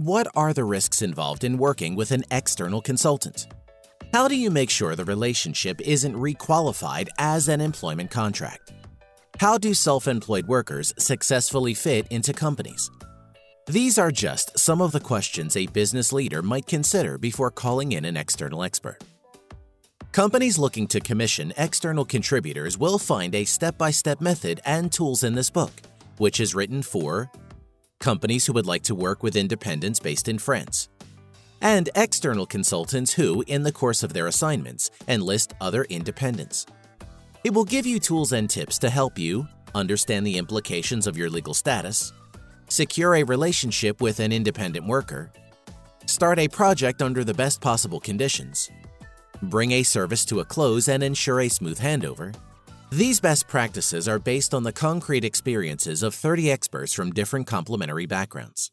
what are the risks involved in working with an external consultant? How do you make sure the relationship isn't requalified as an employment contract? How do self employed workers successfully fit into companies? These are just some of the questions a business leader might consider before calling in an external expert. Companies looking to commission external contributors will find a step by step method and tools in this book, which is written for companies who would like to work with independents based in France, and external consultants who, in the course of their assignments, enlist other independents. It will give you tools and tips to help you understand the implications of your legal status, secure a relationship with an independent worker, start a project under the best possible conditions, bring a service to a close and ensure a smooth handover. These best practices are based on the concrete experiences of 30 experts from different complementary backgrounds.